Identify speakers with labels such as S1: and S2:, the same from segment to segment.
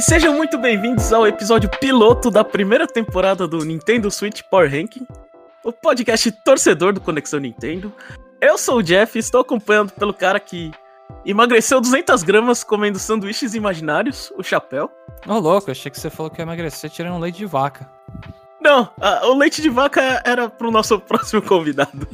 S1: E sejam muito bem-vindos ao episódio piloto da primeira temporada do Nintendo Switch Power Ranking, o podcast torcedor do Conexão Nintendo. Eu sou o Jeff e estou acompanhado pelo cara que emagreceu 200 gramas comendo sanduíches imaginários, o Chapéu.
S2: Ô, louco, achei que você falou que ia emagrecer tirando leite de vaca.
S1: Não, a- o leite de vaca era pro nosso próximo convidado.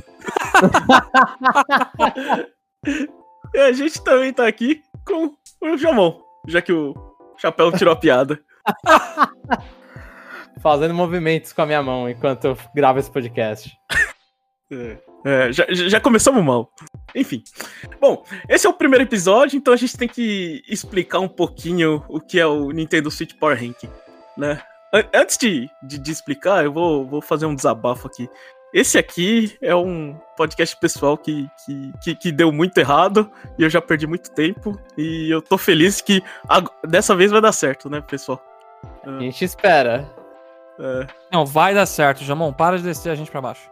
S1: e a gente também tá aqui com o Jamon, já que o Chapéu tirou a piada.
S3: Fazendo movimentos com a minha mão enquanto eu gravo esse podcast.
S1: É, é, já, já começamos mal. Enfim. Bom, esse é o primeiro episódio, então a gente tem que explicar um pouquinho o que é o Nintendo Switch Power Ranking, né? An- Antes de, de, de explicar, eu vou, vou fazer um desabafo aqui. Esse aqui é um podcast pessoal que, que, que, que deu muito errado e eu já perdi muito tempo. E eu tô feliz que dessa vez vai dar certo, né, pessoal?
S3: A gente espera.
S1: É,
S2: Não, vai dar certo, Jamon. Para de descer a gente pra baixo.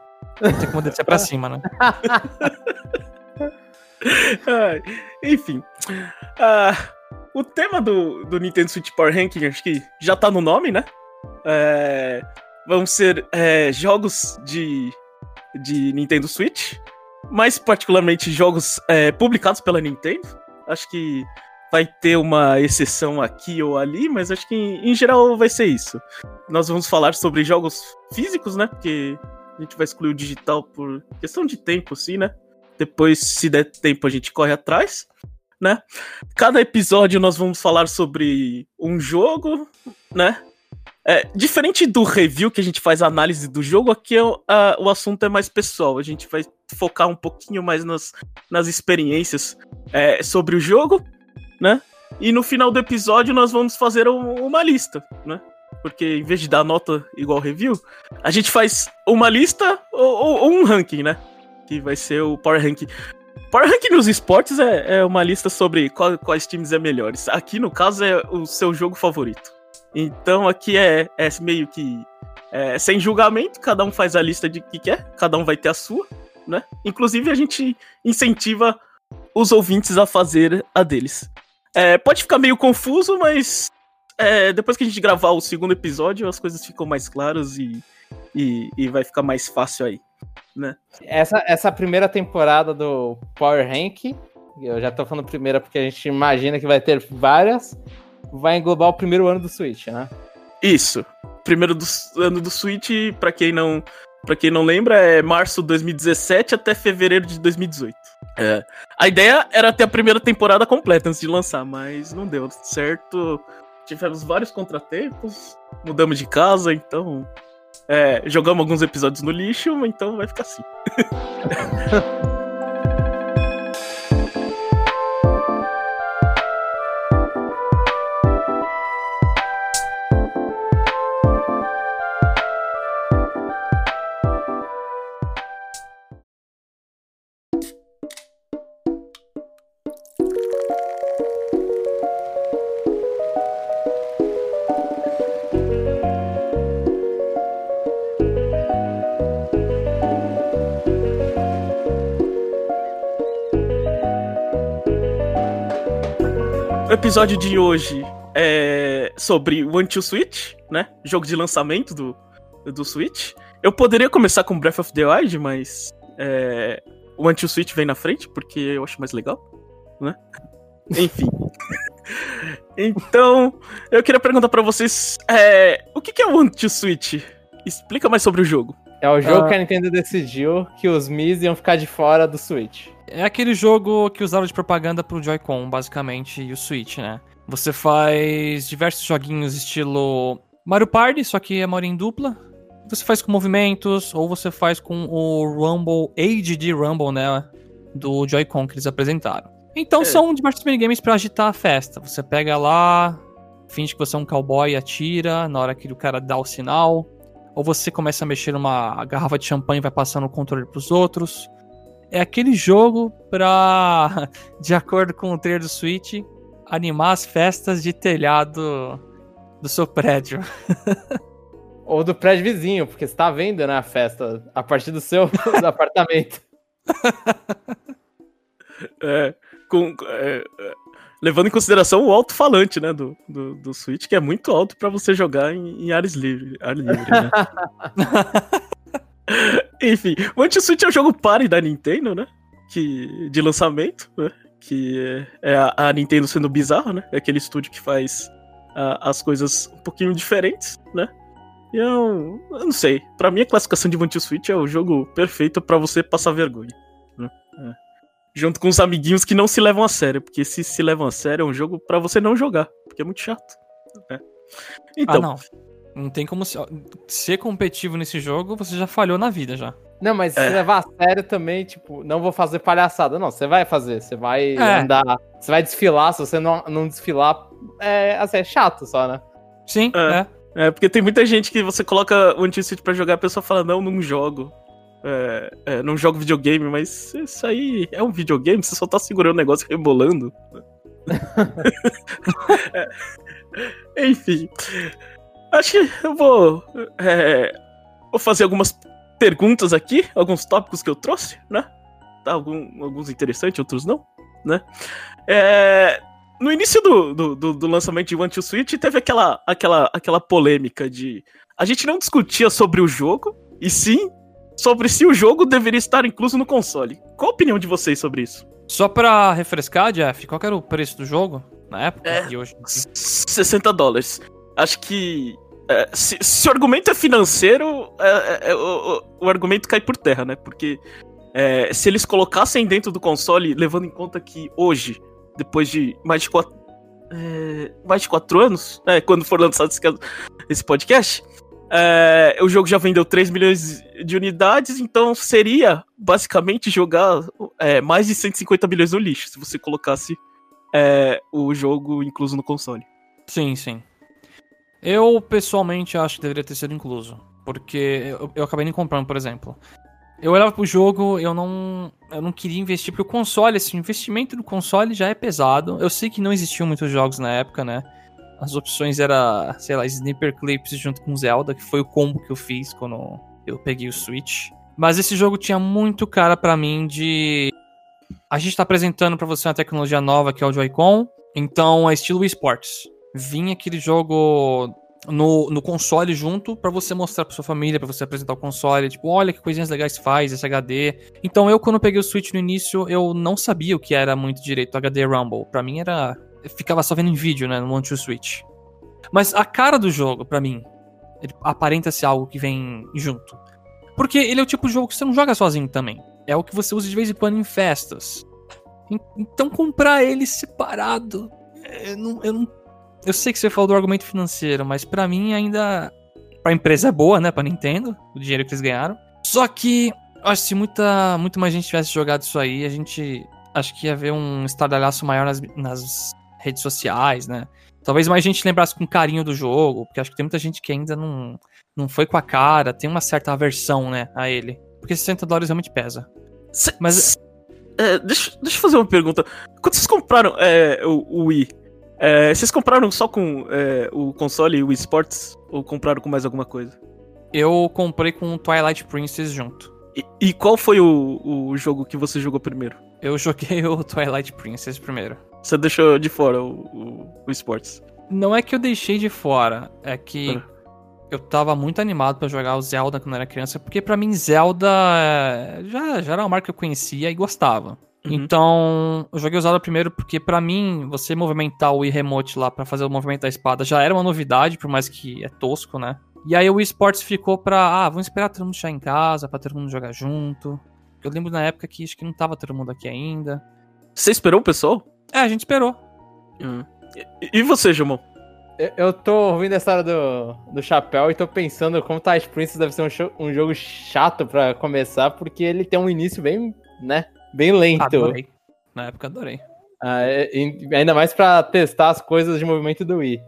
S2: Tem como descer pra cima, né?
S1: Enfim. Ah, o tema do, do Nintendo Switch Power Ranking, acho que já tá no nome, né? É, vão ser é, jogos de, de Nintendo Switch, mais particularmente jogos é, publicados pela Nintendo. Acho que vai ter uma exceção aqui ou ali, mas acho que em, em geral vai ser isso. Nós vamos falar sobre jogos físicos, né? Porque a gente vai excluir o digital por questão de tempo, assim, né? Depois, se der tempo, a gente corre atrás, né? Cada episódio nós vamos falar sobre um jogo, né? É, diferente do review que a gente faz a análise do jogo, aqui é o- a- o assunto é mais pessoal. A gente vai focar um pouquinho mais nas, nas experiências é, sobre o jogo, né? E no final do episódio nós vamos fazer um- uma lista, né? Porque em vez de dar nota igual review, a gente faz uma lista ou, ou- ou um ranking, né? Que vai ser o Power Ranking. Power Ranking nos esportes é, é uma lista sobre qual- quais times é melhores. Aqui, no caso, é o seu jogo favorito. Então aqui é, é meio que é, sem julgamento, cada um faz a lista de que quer, cada um vai ter a sua, né? Inclusive a gente incentiva os ouvintes a fazer a deles. É, pode ficar meio confuso, mas é, depois que a gente gravar o segundo episódio, as coisas ficam mais claras e, e, e vai ficar mais fácil aí.
S3: Essa, essa primeira temporada do Power Rank, eu já tô falando primeira porque a gente imagina que vai ter várias, vai englobar o primeiro ano do Switch, né?
S1: Isso. Primeiro do, ano do Switch, pra quem não para quem não lembra, é março de 2017 até fevereiro de 2018. É. A ideia era ter a primeira temporada completa antes de lançar, mas não deu certo. Tivemos vários contratempos, mudamos de casa, então é, jogamos alguns episódios no lixo, então vai ficar assim. episódio de hoje é sobre One to Switch, né? Jogo de lançamento do, do Switch. Eu poderia começar com Breath of the Wild, mas é, o One to Switch vem na frente, porque eu acho mais legal, né? Enfim. então, eu queria perguntar pra vocês: é, o que que é o One to Switch? Explica mais sobre o jogo.
S3: É o jogo
S2: Ah.
S3: que a Nintendo decidiu que os Mis iam ficar de fora do Switch.
S2: É aquele jogo que usaram de propaganda pro Joy-Con, basicamente, e o Switch, né? Você faz diversos joguinhos estilo Mario Party, só que é Mario em dupla. Você faz com movimentos, ou você faz com o Rumble, AGD Rumble, né? Do Joy-Con que eles apresentaram. Então
S1: É.
S2: são diversos minigames pra agitar a festa. Você pega lá, finge que você é um cowboy e atira na hora que o cara dá o sinal. Ou você começa a mexer numa garrafa de champanhe e vai passando o controle pros outros. É aquele jogo pra, de acordo com o trailer do Switch, animar as festas de telhado do seu prédio.
S3: Ou do prédio vizinho, porque você tá vendo, né, a festa a partir do seu do apartamento.
S1: É, com, é, é, Levando em consideração o alto-falante, né, do, do, do Switch, que é muito alto para você jogar em, em áreas livre, ar livre, né? Enfim, o Anti-Switch é o jogo pare da Nintendo, né? Que, de lançamento, né? Que é a, a Nintendo sendo bizarra, né? É aquele estúdio que faz as coisas um pouquinho diferentes, né? E eu, eu não sei. Pra mim, a classificação de Vantage Switch é o jogo perfeito para você passar vergonha. Né? É. Junto com os amiguinhos que não se levam a sério. Porque se se levam a sério, é um jogo para você não jogar. Porque é muito chato. Né?
S2: Então. Ah, não. Não tem como ser competitivo nesse jogo, você já falhou na vida já.
S3: Não, mas é. se levar a sério também, tipo, não vou fazer palhaçada. Não, você vai fazer, você vai é. andar, você vai desfilar, se você não, não desfilar, é, assim, é chato só, né?
S2: Sim, é.
S1: é. é porque tem muita gente que você coloca o Anticity pra jogar, a pessoa fala, não, não jogo. É, é, não jogo videogame, mas isso aí é um videogame, você só tá segurando o negócio e rebolando. é, enfim. Acho que eu vou. É, vou fazer algumas perguntas aqui, alguns tópicos que eu trouxe, né? Tá, algum, alguns interessantes, outros não, né? É, no início do, do, do, do, lançamento de One to Switch, teve aquela, aquela, aquela polêmica de. A gente não discutia sobre o jogo, e sim sobre se o jogo deveria estar incluso no console. Qual a opinião de vocês sobre isso?
S2: Só pra refrescar, Jeff, qual era o preço do jogo na época
S1: é, e hoje? 60 dólares. Acho que. É, se, se, o argumento é financeiro, é, é, o, o, argumento cai por terra, né? Porque se eles colocassem dentro do console, levando em conta que hoje depois de mais de quatro, mais de anos, é, quando for lançado esse, esse podcast, é, o jogo já vendeu 3 milhões de unidades, então seria basicamente jogar é, mais de 150 milhões no lixo, se você colocasse é, o jogo incluso no console.
S2: Sim, sim. Eu pessoalmente acho que deveria ter sido incluso. Porque eu, eu acabei nem comprando, por exemplo. Eu olhava pro jogo, eu não, eu não queria investir, porque o console, assim, o investimento do console já é pesado. Eu sei que não existiam muitos jogos na época, né? As opções era, sei lá, Sniper Clips junto com Zelda, que foi o combo que eu fiz quando eu peguei o Switch. Mas esse jogo tinha muito cara para mim de a gente tá apresentando para você uma tecnologia nova que é o Joy-Con, então é estilo esports. Vinha aquele jogo no, no console junto para você mostrar para sua família, para você apresentar o console, tipo, olha que coisinhas legais faz esse HD. Então eu quando peguei o Switch no início, eu não sabia o que era muito direito HD Rumble. Para mim era ficava só vendo em vídeo, né, no One to Switch. Mas a cara do jogo, para mim, ele aparenta ser algo que vem junto. Porque ele é o tipo de jogo que você não joga sozinho também. É o que você usa de vez em quando em festas. Então comprar ele separado, eu não, eu não eu sei que você falou do argumento financeiro, mas para mim ainda. Pra empresa é boa, né? Pra Nintendo, o dinheiro que eles ganharam. Só que, acho que se muita, muito mais gente tivesse jogado isso aí, a gente. Acho que ia ver um estardalhaço maior nas, nas redes sociais, né? Talvez mais gente lembrasse com carinho do jogo, porque acho que tem muita gente que ainda não, não foi com a cara, tem uma certa aversão, né, a ele. Porque 60 dólares realmente pesa.
S1: Mas. É, deixa, deixa eu fazer uma pergunta. Quando vocês compraram é, o, o Wii, é, vocês compraram só com é, o console e o eSports? Ou compraram com mais alguma coisa?
S2: Eu comprei com o Twilight Princess junto.
S1: E, e qual foi o, o, jogo que você jogou primeiro?
S2: Eu joguei o Twilight Princess primeiro.
S1: Você deixou de fora o, o, o eSports?
S2: Não é que eu deixei de fora, é que ah. eu tava muito animado para jogar o Zelda quando era criança, porque para mim Zelda é, já, já era uma marca que eu conhecia e gostava. Uhum. Então, eu joguei o Zelda primeiro porque, para mim, você movimentar o Wii Remote lá para fazer o movimento da espada já era uma novidade, por mais que é tosco, né? E aí o Wii Sports ficou pra, ah, vamos esperar todo mundo chegar em casa, pra todo mundo jogar junto. Eu lembro na época que acho que não tava todo mundo aqui ainda.
S1: Você esperou o pessoal?
S2: É, a gente esperou.
S1: Uhum. E, e você, Jumon?
S3: Eu, eu tô ouvindo a história do, do chapéu e tô pensando como Tides Princess deve ser um, show, um jogo chato para começar, porque ele tem um início bem, né? Bem lento.
S2: Adorei. Na época adorei.
S3: Ah, é, ainda mais para testar as coisas de movimento do Wii.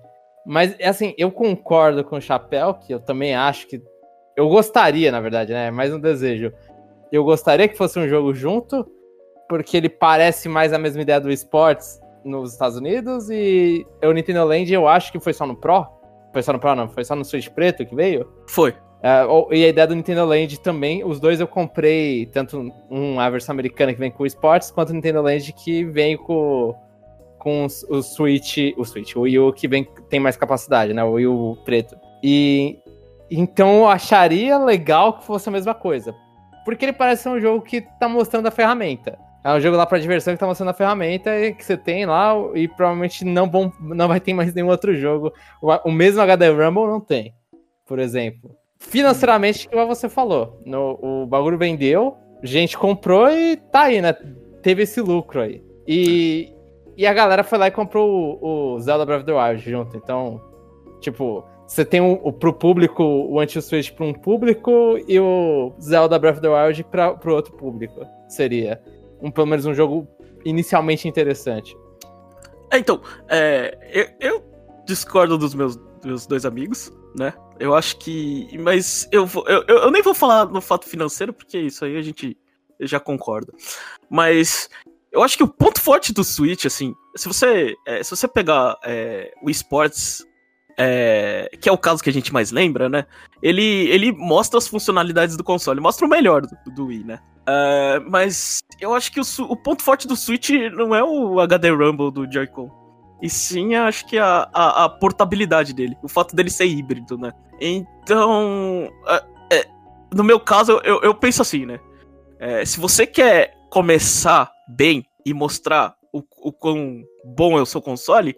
S3: Mas, assim, eu concordo com o Chapéu, que eu também acho que. Eu gostaria, na verdade, né? É mais um desejo. Eu gostaria que fosse um jogo junto, porque ele parece mais a mesma ideia do esportes nos Estados Unidos. E o Nintendo Land eu acho que foi só no Pro. Foi só no Pro, não? Foi só no Switch Preto que veio?
S1: Foi.
S3: Uh, e a ideia do Nintendo Land também, os dois eu comprei, tanto um, a versão americana que vem com o Sports, quanto o Nintendo Land que vem com, com o Switch, o Switch, o Wii U que vem, tem mais capacidade, né? O Wii U preto. E então eu acharia legal que fosse a mesma coisa. Porque ele parece ser um jogo que tá mostrando a ferramenta. É um jogo lá pra diversão que tá mostrando a ferramenta que você tem lá e provavelmente não, vão, não vai ter mais nenhum outro jogo. O, o mesmo HD Rumble não tem, por exemplo. Financeiramente, igual você falou, no, o bagulho vendeu, gente comprou e tá aí, né? Teve esse lucro aí. E, e a galera foi lá e comprou o, o Zelda Breath of the Wild junto. Então, tipo, você tem o, o pro público, o Anti-Switch pra um público e o Zelda Breath of the Wild pra, pro outro público. Seria um, pelo menos um jogo inicialmente interessante.
S1: É, então, é, eu, eu discordo dos meus, dos dois amigos, né? Eu acho que. Mas eu, vou- eu, eu, nem vou falar no fato financeiro, porque isso aí a gente já concorda. Mas eu acho que o ponto forte do Switch, assim, se você, é, se você pegar é, o esportes, é, que é o caso que a gente mais lembra, né? Ele, ele mostra as funcionalidades do console, mostra o melhor do, do Wii, né? É, mas eu acho que o, o ponto forte do Switch não é o HD Rumble do Joy-Con. E sim, acho que a, a, a portabilidade dele. O fato dele ser híbrido, né? Então. é, é, no meu caso, eu, eu penso assim, né? É, se você quer começar bem e mostrar o, o quão bom é o seu console,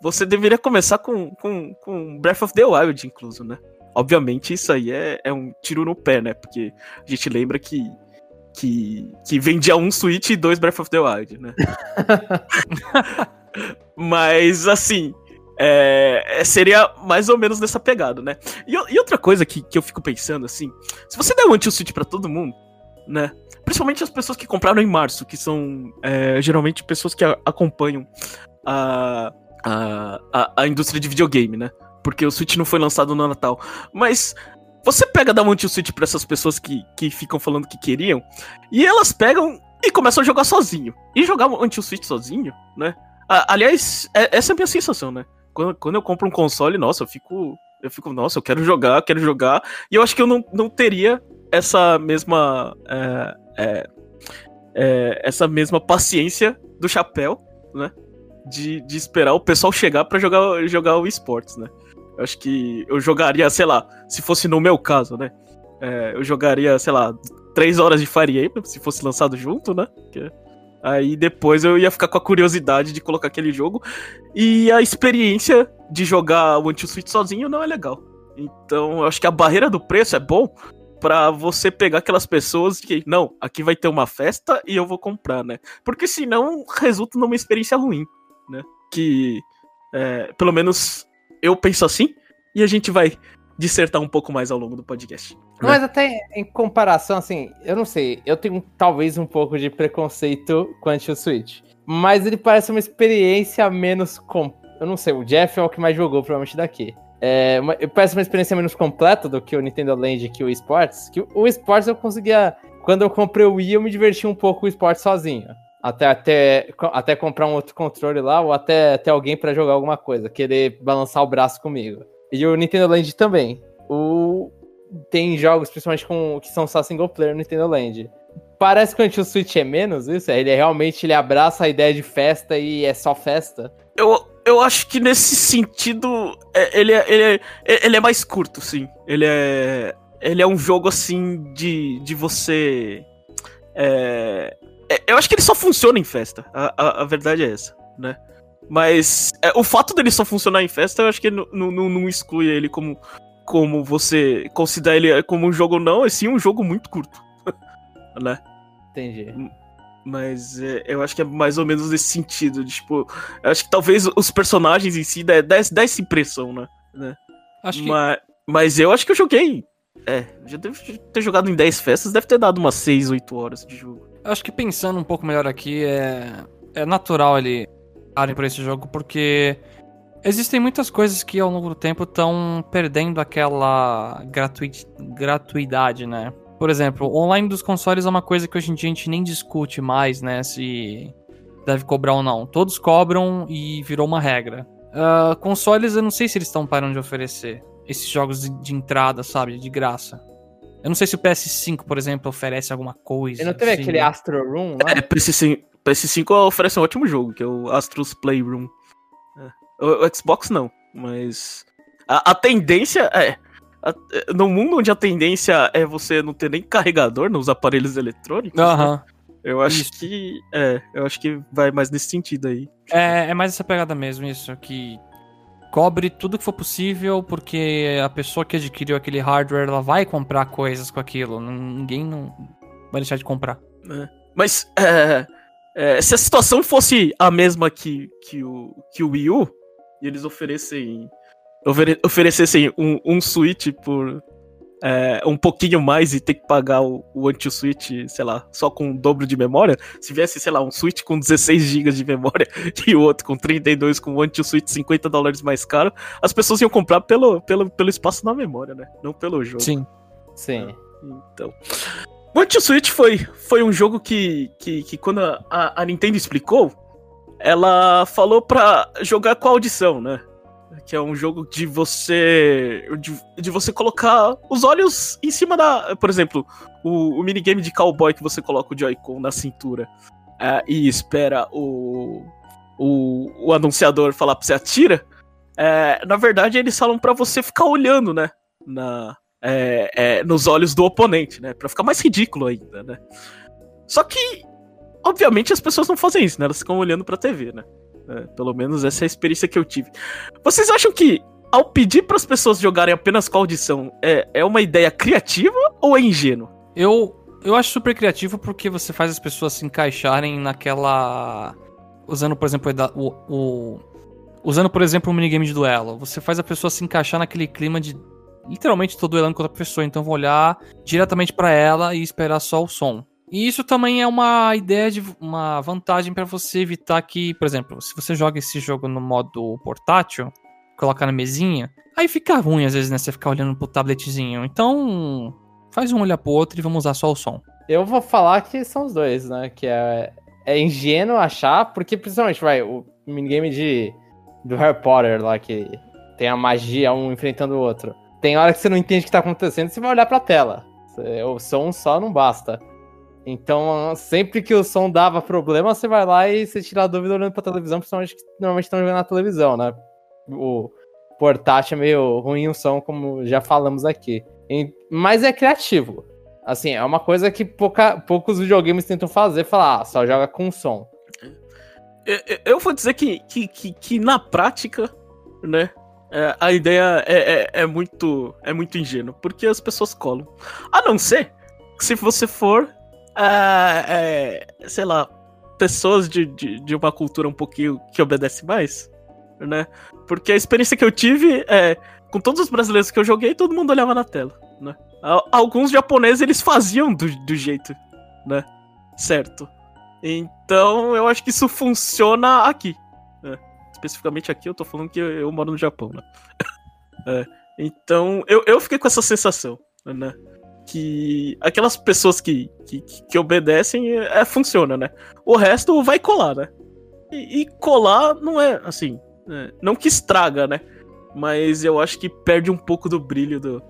S1: você deveria começar com, com, com Breath of the Wild, incluso, né? Obviamente, isso aí é, é um tiro no pé, né? Porque a gente lembra que, que, que vendia um Switch e dois Breath of the Wild, né? Mas, assim, é, seria mais ou menos nessa pegada, né? E, e outra coisa que, que eu fico pensando, assim, se você der um anti-switch pra todo mundo, né? Principalmente as pessoas que compraram em março, que são é, geralmente pessoas que a- acompanham a, a, a, indústria de videogame, né? Porque o Switch não foi lançado no Natal. Mas você pega dar um anti-switch pra essas pessoas que, que ficam falando que queriam, e elas pegam e começam a jogar sozinho. E jogar um anti-switch sozinho, né? Aliás, é- essa é a minha sensação, né? Quando, quando eu compro um console, nossa, eu fico. Eu fico, nossa, eu quero jogar, quero jogar. E eu acho que eu não, não teria essa mesma. é, é, é, essa mesma paciência do chapéu, né? De, de esperar o pessoal chegar pra jogar, jogar o esportes, né? Eu acho que eu jogaria, sei lá, se fosse no meu caso, né? É, eu jogaria, sei lá, três horas de Fire Emblem, se fosse lançado junto, né? Que- Aí depois eu ia ficar com a curiosidade de colocar aquele jogo. E a experiência de jogar o Anti-Switch sozinho não é legal. Então eu acho que a barreira do preço é bom pra você pegar aquelas pessoas que, não, aqui vai ter uma festa e eu vou comprar, né? Porque senão resulta numa experiência ruim, né? Que, é, pelo menos eu penso assim, e a gente vai dissertar um pouco mais ao longo do podcast. né?
S3: Mas até em comparação, assim, eu não sei, eu tenho talvez um pouco de preconceito quanto ao Switch. Mas ele parece uma experiência menos. Com... Eu não sei, o Jeff é o que mais jogou, provavelmente, daqui. É, uma- parece uma experiência menos completa do que o Nintendo Land que o Esports. Que o Esports eu conseguia. Quando eu comprei o Wii, eu me diverti um pouco com o Esports sozinho. Até, até, até comprar um outro controle lá, ou até ter alguém pra jogar alguma coisa, querer balançar o braço comigo. E o Nintendo Land também. O, tem jogos, principalmente com que são só single player no Nintendo Land. Parece que o Switch é menos isso, ele é, realmente ele abraça a ideia de festa e é só festa.
S1: Eu, eu acho que nesse sentido, é- ele, é, ele, é, ele é mais curto, sim. Ele é. Ele é um jogo assim de, de você. é, é, eu acho que ele só funciona em festa. A, a, a verdade é essa, né? Mas é, o fato dele só funcionar em festa, eu acho que não, não, não- não exclui ele como, como você considera ele como um jogo, não. É sim um jogo muito curto, né?
S3: Entendi.
S1: Mas é, eu acho que é mais ou menos nesse sentido. De, tipo, eu acho que talvez os personagens em si dê, dê, dê essa impressão, né?
S2: Acho que
S1: Mas, mas eu acho que eu joguei. É, já deve ter jogado em 10 festas, deve ter dado umas 6, 8 horas de jogo.
S2: Acho que pensando um pouco melhor aqui, é, é natural ele parem por esse jogo, porque existem muitas coisas que ao longo do tempo estão perdendo aquela gratui gratuidade, né? Por exemplo, o online dos consoles é uma coisa que hoje em dia a gente nem discute mais, né? Se deve cobrar ou não. Todos cobram e virou uma regra. Ah, consoles, eu não sei se eles estão parando de oferecer esses jogos de, de entrada, sabe? De graça. Eu não sei se o PS5, por exemplo, oferece alguma coisa.
S3: Ele não teve
S2: assim.
S3: aquele Astro Room lá?
S1: É, PS5, PS5 oferece um ótimo jogo, que é o Astros Playroom. É. O, o, Xbox não, mas. A, a tendência é. A, no mundo onde a tendência é você não ter nem carregador nos aparelhos eletrônicos.
S2: Aham.
S1: Né? Eu acho isso. que. É, eu acho que vai mais nesse sentido aí.
S2: É, é mais essa pegada mesmo, isso. Que cobre tudo que for possível, porque a pessoa que adquiriu aquele hardware, ela vai comprar coisas com aquilo. Ninguém não vai deixar de comprar.
S1: É. Mas é, é, se a situação fosse a mesma que, que, o, que o Wii U, e eles oferecem, ofere, oferecessem um, um Switch por é, um pouquinho mais e ter que pagar o, o anti-switch, sei lá, só com o dobro de memória, se viesse, sei lá, um switch com 16 GB de memória e o outro com 32 com o anti-switch 50 dólares mais caro, as pessoas iam comprar pelo, pelo, pelo espaço na memória, né? Não pelo jogo.
S2: Sim.
S3: Sim.
S1: Então. O anti-switch foi, foi um jogo que, que, que quando a, a Nintendo explicou, ela falou pra jogar com a audição, né? que é um jogo de você de, de, você colocar os olhos em cima da, por exemplo, o, o minigame de cowboy que você coloca o Joy-Con na cintura é, e espera o, o, o anunciador falar pra você atira. É, na verdade, eles falam para você ficar olhando, né, na, é, é, nos olhos do oponente, né, para ficar mais ridículo ainda, né. Só que, obviamente, as pessoas não fazem isso, né, elas ficam olhando pra TV, né. É, pelo menos essa é a experiência que eu tive. Vocês acham que ao pedir para as pessoas jogarem apenas com audição é, é uma ideia criativa ou é ingênuo?
S2: Eu, eu acho super criativo porque você faz as pessoas se encaixarem naquela. Usando, por exemplo, o, o usando, por exemplo, um minigame de duelo. Você faz a pessoa se encaixar naquele clima de. Literalmente tô duelando com outra pessoa, então vou olhar diretamente para ela e esperar só o som. E isso também é uma ideia de uma vantagem para você evitar que, por exemplo, se você joga esse jogo no modo portátil, colocar na mesinha, aí fica ruim às vezes, né? Você ficar olhando pro tabletzinho. Então, faz um olhar pro outro e vamos usar só o som.
S3: Eu vou falar que são os dois, né? Que é, é ingênuo achar, porque principalmente, vai, o minigame de, do Harry Potter lá, que tem a magia um enfrentando o outro. Tem hora que você não entende o que tá acontecendo, você vai olhar pra tela. O som só não basta. Então, sempre que o som dava problema, você vai lá e você tira a dúvida olhando pra televisão, principalmente que normalmente estão jogando na televisão, né? O portátil é meio ruim o som, como já falamos aqui. Mas é criativo. Assim, é uma coisa que pouca, poucos videogames tentam fazer, falar, ah, só joga com som.
S1: Eu vou dizer que, que, que, que na prática, né, é, a ideia é, é, é, muito é muito ingênua, porque as pessoas colam. A não ser que se você for é, sei lá, pessoas de, de, de, uma cultura um pouquinho que obedece mais, né? Porque a experiência que eu tive é, com todos os brasileiros que eu joguei, todo mundo olhava na tela, né? Alguns japoneses, eles faziam do, do jeito, né? Certo. Então, eu acho que isso funciona aqui. Especificamente aqui, eu tô falando que eu, eu moro no Japão, né? é. Então, eu, eu fiquei com essa sensação, né? que aquelas pessoas que, que, que obedecem é, funciona, né? O resto vai colar, né? E, e colar não é assim, é, não que estraga, né? Mas eu acho que perde um pouco do brilho do,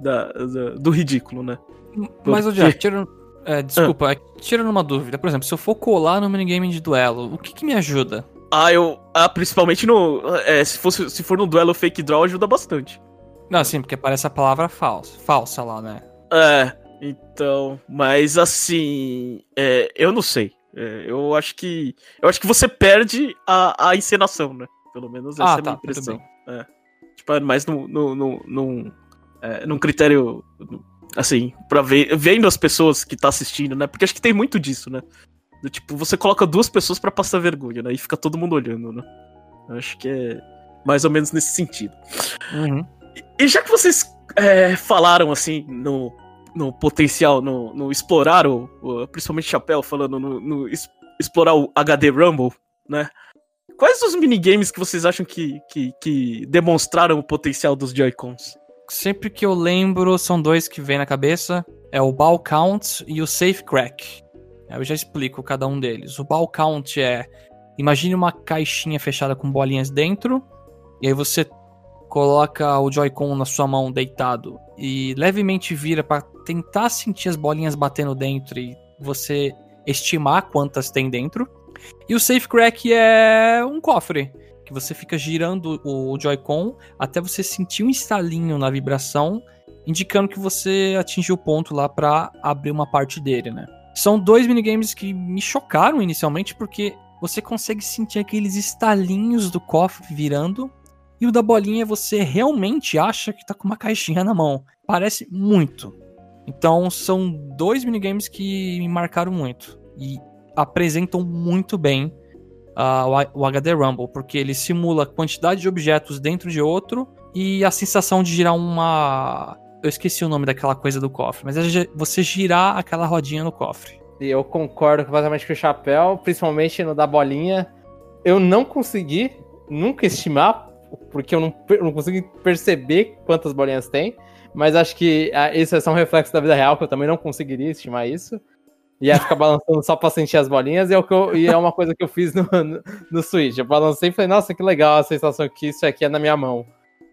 S1: da, do, do ridículo, né?
S2: Porque... Mas, o Jack, tira, é, desculpa, ah. tirando uma dúvida. Por exemplo, se eu for colar no minigame de duelo, o que, que me ajuda?
S1: Ah, eu. Ah, principalmente no. É, se, fosse, se for no duelo fake draw, ajuda bastante.
S2: Não, sim, porque aparece a palavra falsa, falsa lá, né?
S1: É, então, mas assim, é, eu não sei. É, eu acho que. Eu acho que você perde a, a encenação, né? Pelo menos essa ah, é a minha tá, impressão. É. Tipo, é mais no, no, no, num, é, num critério. Assim, pra ver. Vendo as pessoas que tá assistindo, né? Porque acho que tem muito disso, né? Do, tipo, você coloca duas pessoas para passar vergonha, né? E fica todo mundo olhando, né? Eu acho que é mais ou menos nesse sentido.
S2: Uhum.
S1: E, e já que vocês é, falaram assim no, no potencial, no, no explorar o, o, Principalmente Chapéu falando no, no es, explorar o HD Rumble, né? Quais os minigames que vocês acham que, que, que demonstraram o potencial dos Joy-Cons?
S2: Sempre que eu lembro, são dois que vem na cabeça: é o Ball Count e o Safe Crack. Eu já explico cada um deles. O Ball Count é. Imagine uma caixinha fechada com bolinhas dentro, e aí você coloca o Joy-Con na sua mão deitado e levemente vira para tentar sentir as bolinhas batendo dentro e você estimar quantas tem dentro. E o Safe Crack é um cofre que você fica girando o Joy-Con até você sentir um estalinho na vibração, indicando que você atingiu o ponto lá para abrir uma parte dele, né? São dois minigames que me chocaram inicialmente porque você consegue sentir aqueles estalinhos do cofre virando e o da bolinha você realmente acha que tá com uma caixinha na mão. Parece muito. Então são dois minigames que me marcaram muito e apresentam muito bem uh, o HD Rumble, porque ele simula quantidade de objetos dentro de outro e a sensação de girar uma. Eu esqueci o nome daquela coisa do cofre, mas é você girar aquela rodinha no cofre.
S3: E eu concordo completamente com o Chapéu, principalmente no da bolinha. Eu não consegui nunca estimar, porque eu não, não consegui perceber quantas bolinhas tem. Mas acho que isso é só um reflexo da vida real, que eu também não conseguiria estimar isso. Ia ficar balançando só pra sentir as bolinhas, e é, o que eu, e é uma coisa que eu fiz no, no, no Switch. Eu balancei e falei, nossa, que legal a sensação que isso aqui é na minha mão.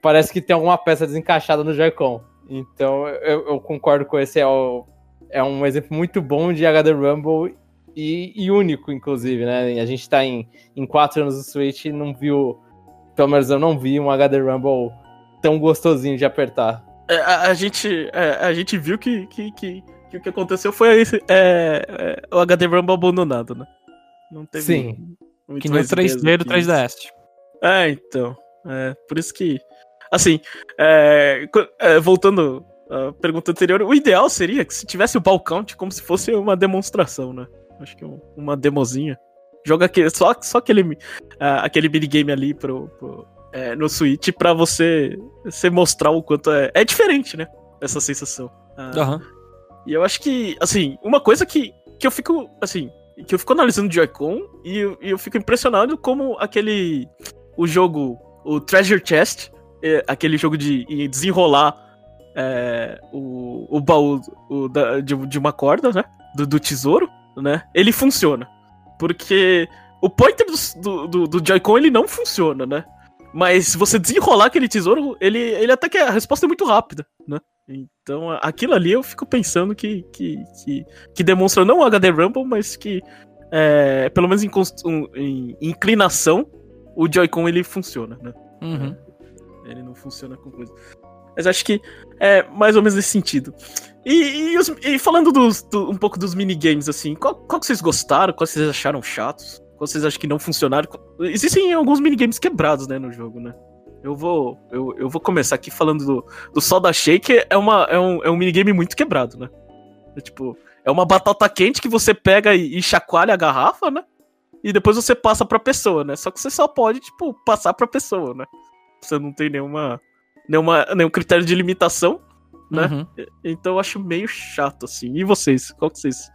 S3: Parece que tem alguma peça desencaixada no Joy-Con. Então eu, eu, concordo com esse, é, o, é um exemplo muito bom de HD Rumble e, e, único, inclusive, né? A gente tá em, em quatro anos do Switch e não viu, pelo menos eu não vi um HD Rumble tão gostosinho de apertar.
S1: É, a, a, gente, é, a gente viu que, que, que que o que aconteceu foi é, é, o HD Rumble abandonado, né?
S2: Não teve. Sim. Que nem o 3D do 3DS.
S1: É, então. É, por isso que. Assim, é, é, voltando à pergunta anterior, o ideal seria que se tivesse o ball count como se fosse uma demonstração, né? Acho que uma demozinha. Joga aquele, só, só aquele, uh, aquele minigame ali pro, pro é, no Switch pra você, você mostrar o quanto é. É diferente, né? Essa sensação.
S2: Aham. Uh,
S1: e eu acho que, assim, uma coisa que, que eu fico, assim, que eu fico analisando o Joy-Con e, eu, e eu fico impressionado como aquele. O jogo, o Treasure Chest, é, aquele jogo de desenrolar é, o, o baú o, da, de, de, uma corda, né? Do, do, tesouro, né? Ele funciona. Porque o pointer do, do, do Joy-Con ele não funciona, né? Mas se você desenrolar aquele tesouro, ele, ele até que a resposta é muito rápida, né? Então, aquilo ali eu fico pensando que, que, que, que demonstra não o HD Rumble, mas que, é, pelo menos em, em, inclinação, o Joy-Con ele funciona, né?
S2: Uhum.
S1: Ele não funciona com coisa. Mas acho que é mais ou menos nesse sentido. E, e, os, e falando dos, do, um pouco dos minigames, assim, qual, qual que vocês gostaram? Qual vocês acharam chatos? Qual vocês acham que não funcionaram? Existem alguns minigames quebrados, né, no jogo, né? Eu vou, eu, eu vou começar aqui falando do, do Soda Shake. É, uma, é, um, é um minigame muito quebrado, né? É, tipo, é uma batata quente que você pega e, e chacoalha a garrafa, né? E depois você passa pra pessoa, né? Só que você só pode, tipo, passar pra pessoa, né? Você não tem nenhuma, nenhuma, nenhum critério de limitação, né? Uhum. Então eu acho meio chato, assim. E vocês? Qual que vocês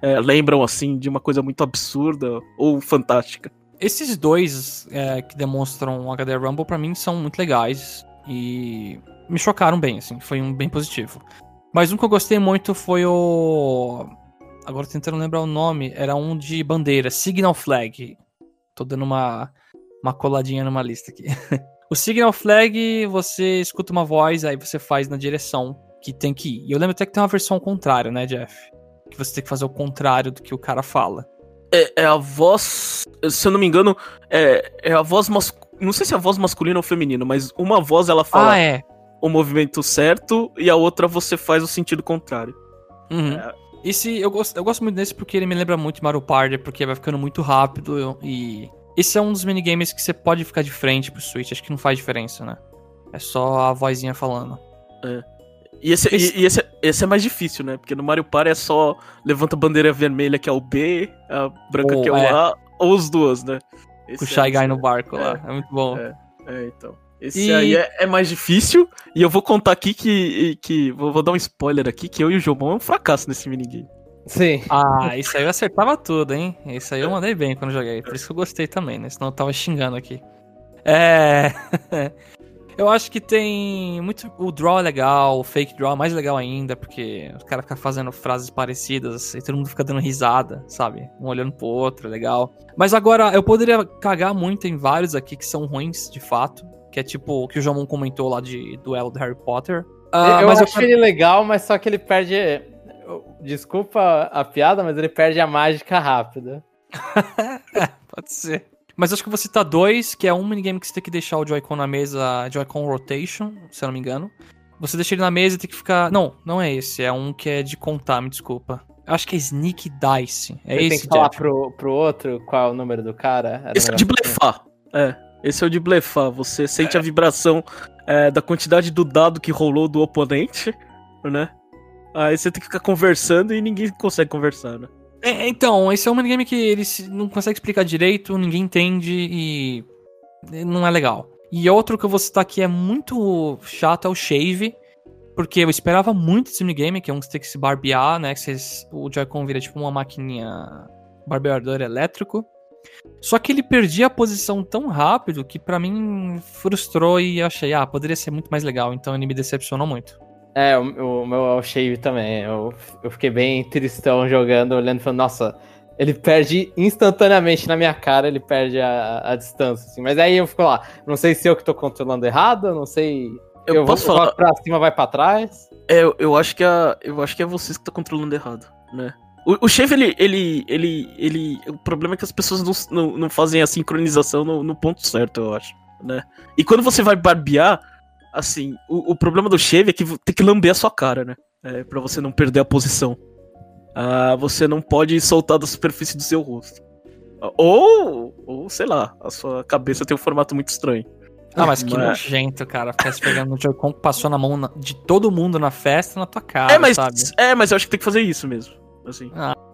S1: é, lembram, assim, de uma coisa muito absurda ou fantástica?
S2: Esses dois é, que demonstram o HD Rumble, para mim, são muito legais e me chocaram bem, assim, foi um bem positivo. Mas um que eu gostei muito foi o. Agora tentando lembrar o nome, era um de bandeira, Signal Flag. Tô dando uma, uma coladinha numa lista aqui. o Signal Flag, você escuta uma voz, aí você faz na direção que tem que ir. E eu lembro até que tem uma versão contrária, né, Jeff? Que você tem que fazer o contrário do que o cara fala
S1: é, é, a voz. Se eu não me engano, é, é a voz masculina. Não sei se é a voz masculina ou feminina, mas uma voz ela fala
S2: ah, é.
S1: o movimento certo e a outra você faz o sentido contrário.
S2: Uhum. É... Esse, eu, gosto, eu gosto muito desse porque ele me lembra muito Mario Party, porque vai ficando muito rápido e. Esse é um dos minigames que você pode ficar de frente pro Switch, acho que não faz diferença, né? É só a vozinha falando.
S1: É. E esse, esse... E, e esse, esse, é mais difícil, né? Porque no Mario Party é só levanta a bandeira vermelha, que é o B, a branca, que é o é. A, ou os duas, né?
S2: Esse Com o Shy é Guy no barco é, lá. É muito bom.
S1: É, é então. Esse e... aí é, é, mais difícil. E eu vou contar aqui que. que vou, vou, dar um spoiler aqui, que eu e o Jomon é um fracasso nesse minigame.
S2: Sim. Ah, isso aí eu acertava tudo, hein? Isso aí eu mandei bem quando joguei. Por isso que eu gostei também, né? Senão eu tava xingando aqui. É. Eu acho que tem muito. O draw é legal, o fake draw é mais legal ainda, porque os caras ficam fazendo frases parecidas e todo mundo fica dando risada, sabe? Um olhando pro outro, é legal. Mas agora, eu poderia cagar muito em vários aqui que são ruins, de fato. Que é tipo o que o Jomon comentou lá de duelo do Harry Potter.
S3: Uh, eu mas acho eu... ele legal, mas só que ele perde. Desculpa a piada, mas ele perde a mágica rápida.
S2: Pode ser. Mas acho que vou citar dois, que é um minigame que você tem que deixar o Joy-Con na mesa, Joy-Con Rotation, se eu não me engano. Você deixa ele na mesa e tem que ficar. Não, não é esse. É um que é de contar, me desculpa. Eu acho que é Sneak Dice. É
S3: Você
S2: esse,
S3: tem que falar
S2: Jeff.
S3: pro, pro outro qual é o número do cara. Era
S1: Esse é de blefar. É, esse é o de blefar. Você sente a vibração é, da quantidade do dado que rolou do oponente, né? Aí você tem que ficar conversando e ninguém consegue conversar, né?
S2: É, então, esse é um minigame que ele não consegue explicar direito, ninguém entende e não é legal. E outro que eu vou citar que é muito chato é o Shave, porque eu esperava muito desse minigame, que é um que você tem que se barbear, né? Que vocês, o Joy-Con vira tipo uma maquininha barbeador elétrico. Só que ele perdia a posição tão rápido que pra mim frustrou e achei, ah, poderia ser muito mais legal, então ele me decepcionou muito.
S3: É, o, o meu é o Shave também. Eu, eu fiquei bem tristão jogando, olhando e falando, nossa, ele perde instantaneamente na minha cara, ele perde a, a distância, assim. Mas aí eu fico lá, não sei se eu que tô controlando errado, não sei.
S1: Eu,
S3: Eu,
S1: posso
S3: vou
S1: falar.
S3: pra cima, vai pra trás.
S1: É, eu, eu acho que é, eu acho que é vocês que tá controlando errado, né? O, o chefe, ele, ele, ele, ele. O problema é que as pessoas não, não, não fazem a sincronização no, no ponto certo, eu acho, né? E quando você vai barbear, assim, o, o problema do cheve é que tem que lamber a sua cara, né? É, pra você não perder a posição. Ah, você não pode soltar da superfície do seu rosto. Ou, ou, sei lá, a sua cabeça tem um formato muito estranho.
S2: Ah, mas que
S1: Mas-
S2: nojento, cara. Ficar se pegando no Joy-Con que passou na mão de todo mundo na festa na tua cara,
S1: é, mas,
S2: sabe?
S1: é, mas eu acho que tem que fazer isso mesmo. Assim.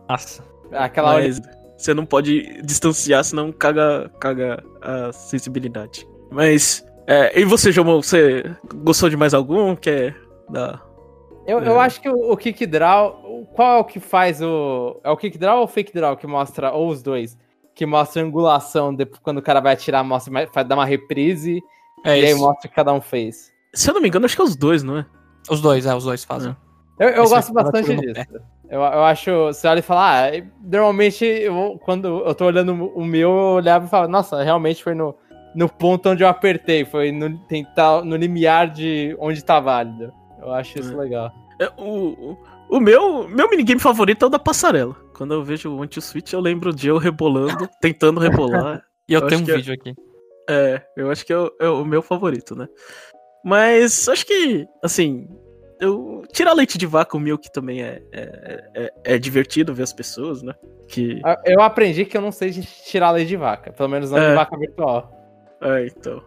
S2: Nossa.
S3: Aquela hora.
S1: Mas você não pode distanciar, senão caga, caga a sensibilidade. Mas. É, e você, João, você gostou de mais algum? Quer dar.
S3: Eu, eu acho que o, o Kick Draw. Qual é o que faz o. É o Kick Draw ou o Fake Draw que mostra. Ou os dois? Que mostra a angulação de, quando o cara vai atirar, mostra, dá uma reprise.
S2: É
S3: e aí
S2: isso.
S3: mostra o que cada um fez.
S1: Se eu não me engano, acho que é os dois, não é?
S2: Os dois, é, os dois fazem.
S3: Eu, eu
S2: Esse
S3: gosto
S2: cara
S3: bastante disso. Eu, eu acho. Você olha e fala, ah, normalmente eu- quando eu tô olhando o meu, eu olhava e falava, nossa, realmente foi no, no ponto onde eu apertei, foi no, tentar, no limiar de onde tá válido. Eu acho isso
S1: É.
S3: legal.
S1: É, o, o, meu, meu minigame favorito é o da passarela. Quando eu vejo o anti-switch, eu lembro de eu rebolando, tentando rebolar.
S2: E eu,
S1: Eu
S2: tenho um
S1: é-
S2: vídeo aqui.
S1: É, eu acho que é o, é o meu favorito, né? Mas acho que, assim, eu tirar leite de vaca, o milk também é, é, é, é divertido ver as pessoas, né? Que.
S3: Eu aprendi que eu não sei de tirar lei de vaca, pelo menos não
S1: É.
S3: de vaca virtual.
S1: É, então.